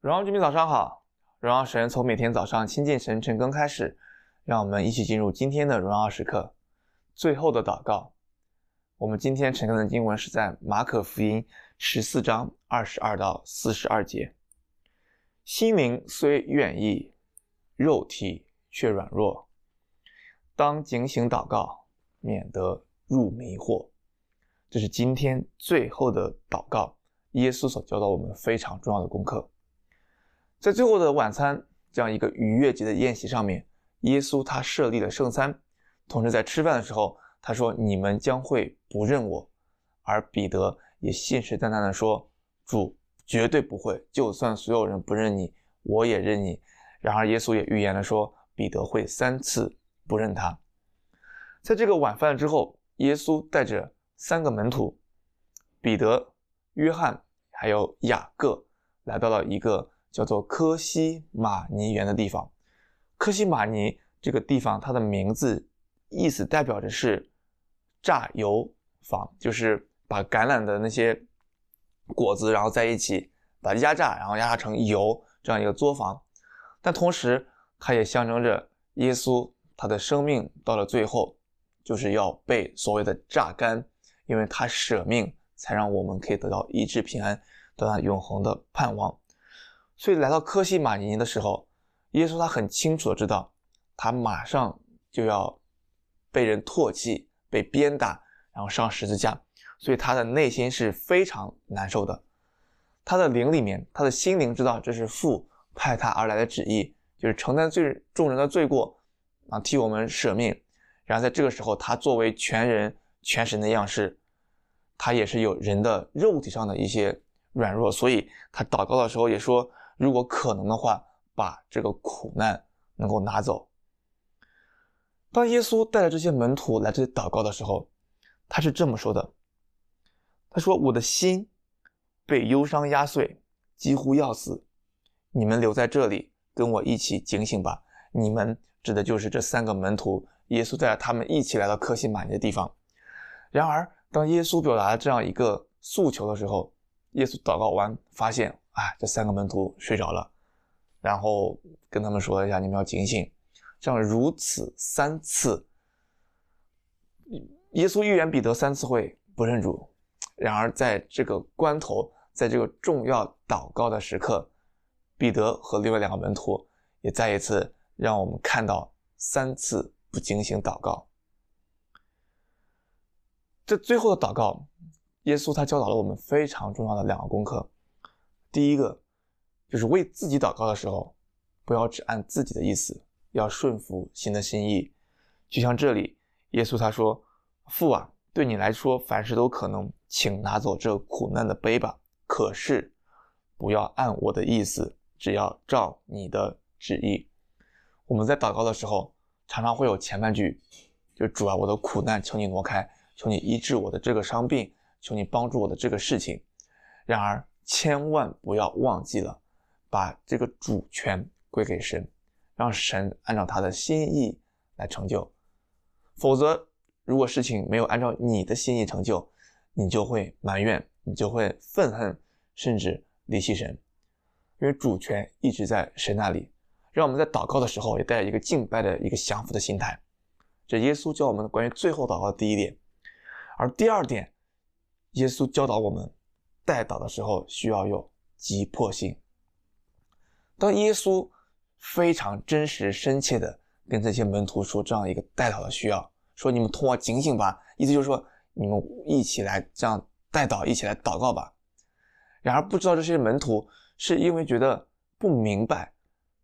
荣耀居民早上好，荣耀神从每天早上亲近神晨更开始，让我们一起进入今天的荣耀时刻。最后的祷告，我们今天晨更的经文是在马可福音十四章二十二到四十二节。心灵虽愿意，肉体却软弱，当警醒祷告，免得入迷惑。这是今天最后的祷告，耶稣所教导我们非常重要的功课。在最后的晚餐这样一个逾越节的宴席上面，耶稣他设立了圣餐，同时在吃饭的时候，他说：“你们将会不认我。”而彼得也信誓旦旦地说：“主绝对不会，就算所有人不认你，我也认你。”然而耶稣也预言了说，彼得会三次不认他。在这个晚饭之后，耶稣带着三个门徒，彼得、约翰还有雅各，来到了一个。叫做科西马尼园的地方，科西马尼这个地方，它的名字意思代表着是榨油坊，就是把橄榄的那些果子，然后在一起把它压榨，然后压榨成油这样一个作坊。但同时，它也象征着耶稣他的生命到了最后，就是要被所谓的榨干，因为他舍命，才让我们可以得到医治平安，得到永恒的盼望。所以来到科西马尼的时候，耶稣他很清楚的知道，他马上就要被人唾弃、被鞭打，然后上十字架，所以他的内心是非常难受的。他的灵里面，他的心灵知道这是父派他而来的旨意，就是承担罪众人的罪过，啊，替我们舍命。然后在这个时候，他作为全人全神的样式，他也是有人的肉体上的一些软弱，所以他祷告的时候也说。如果可能的话，把这个苦难能够拿走。当耶稣带着这些门徒来这里祷告的时候，他是这么说的：“他说，我的心被忧伤压碎，几乎要死。你们留在这里，跟我一起警醒吧。你们指的就是这三个门徒。耶稣带着他们一起来到客西马尼的地方。然而，当耶稣表达了这样一个诉求的时候，耶稣祷告完，发现。”啊，这三个门徒睡着了，然后跟他们说一下，你们要警醒。这样如此三次，耶稣预言彼得三次会不认主。然而在这个关头，在这个重要祷告的时刻，彼得和另外两个门徒也再一次让我们看到三次不警醒祷告。这最后的祷告，耶稣他教导了我们非常重要的两个功课。第一个就是为自己祷告的时候，不要只按自己的意思，要顺服神的心意。就像这里，耶稣他说：“父啊，对你来说凡事都可能，请拿走这苦难的杯吧。可是不要按我的意思，只要照你的旨意。”我们在祷告的时候，常常会有前半句，就主啊，我的苦难，求你挪开，求你医治我的这个伤病，求你帮助我的这个事情。然而，千万不要忘记了，把这个主权归给神，让神按照他的心意来成就。否则，如果事情没有按照你的心意成就，你就会埋怨，你就会愤恨，甚至离弃神。因为主权一直在神那里。让我们在祷告的时候也带着一个敬拜的一个降服的心态。这耶稣教我们的关于最后祷告的第一点，而第二点，耶稣教导我们。代祷的时候需要有急迫性。当耶稣非常真实、深切的跟这些门徒说这样一个代祷的需要，说你们同我警醒吧，意思就是说你们一起来这样代祷，一起来祷告吧。然而不知道这些门徒是因为觉得不明白，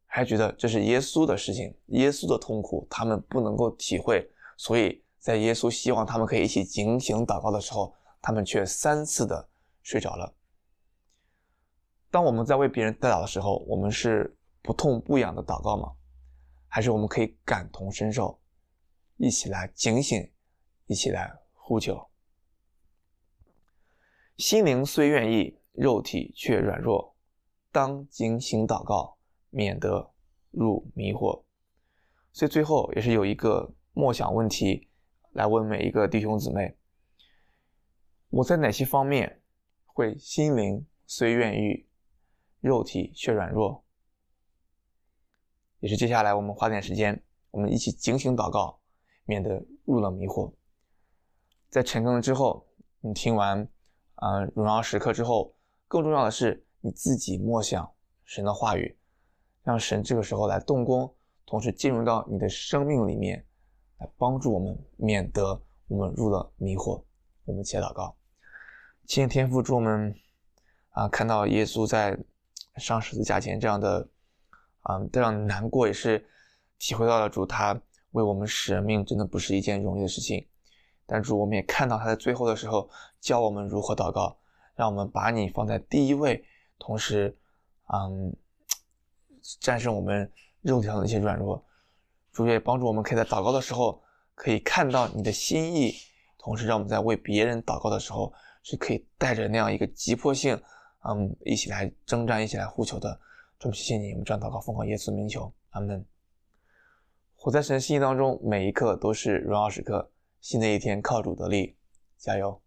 还觉得这是耶稣的事情，耶稣的痛苦他们不能够体会，所以在耶稣希望他们可以一起警醒祷告的时候，他们却三次的。睡着了。当我们在为别人代祷的时候，我们是不痛不痒的祷告吗？还是我们可以感同身受，一起来警醒，一起来呼求？心灵虽愿意，肉体却软弱，当警醒祷告，免得入迷惑。所以最后也是有一个默想问题来问每一个弟兄姊妹：我在哪些方面？会心灵虽愿意，肉体却软弱。也是接下来我们花点时间，我们一起警醒祷告，免得入了迷惑。在晨更之后，你听完啊、荣耀时刻之后，更重要的是你自己默想神的话语，让神这个时候来动工，同时进入到你的生命里面，来帮助我们，免得我们入了迷惑。我们一起来祷告，亲爱的天父，祝我们啊看到耶稣在上十字架前这样的啊这样难过，也是体会到了主他为我们舍命，真的不是一件容易的事情。但主，我们也看到他在最后的时候教我们如何祷告，让我们把你放在第一位，同时，嗯，战胜我们肉体上的一些软弱。主也帮助我们，可以在祷告的时候可以看到你的心意，同时让我们在为别人祷告的时候是可以带着那样一个急迫性，嗯，一起来征战，一起来呼求的。这么谢谢你，我们这样祷告，奉靠耶稣名求，阿门。活在神心意当中，每一刻都是荣耀时刻。新的一天，靠主得力，加油！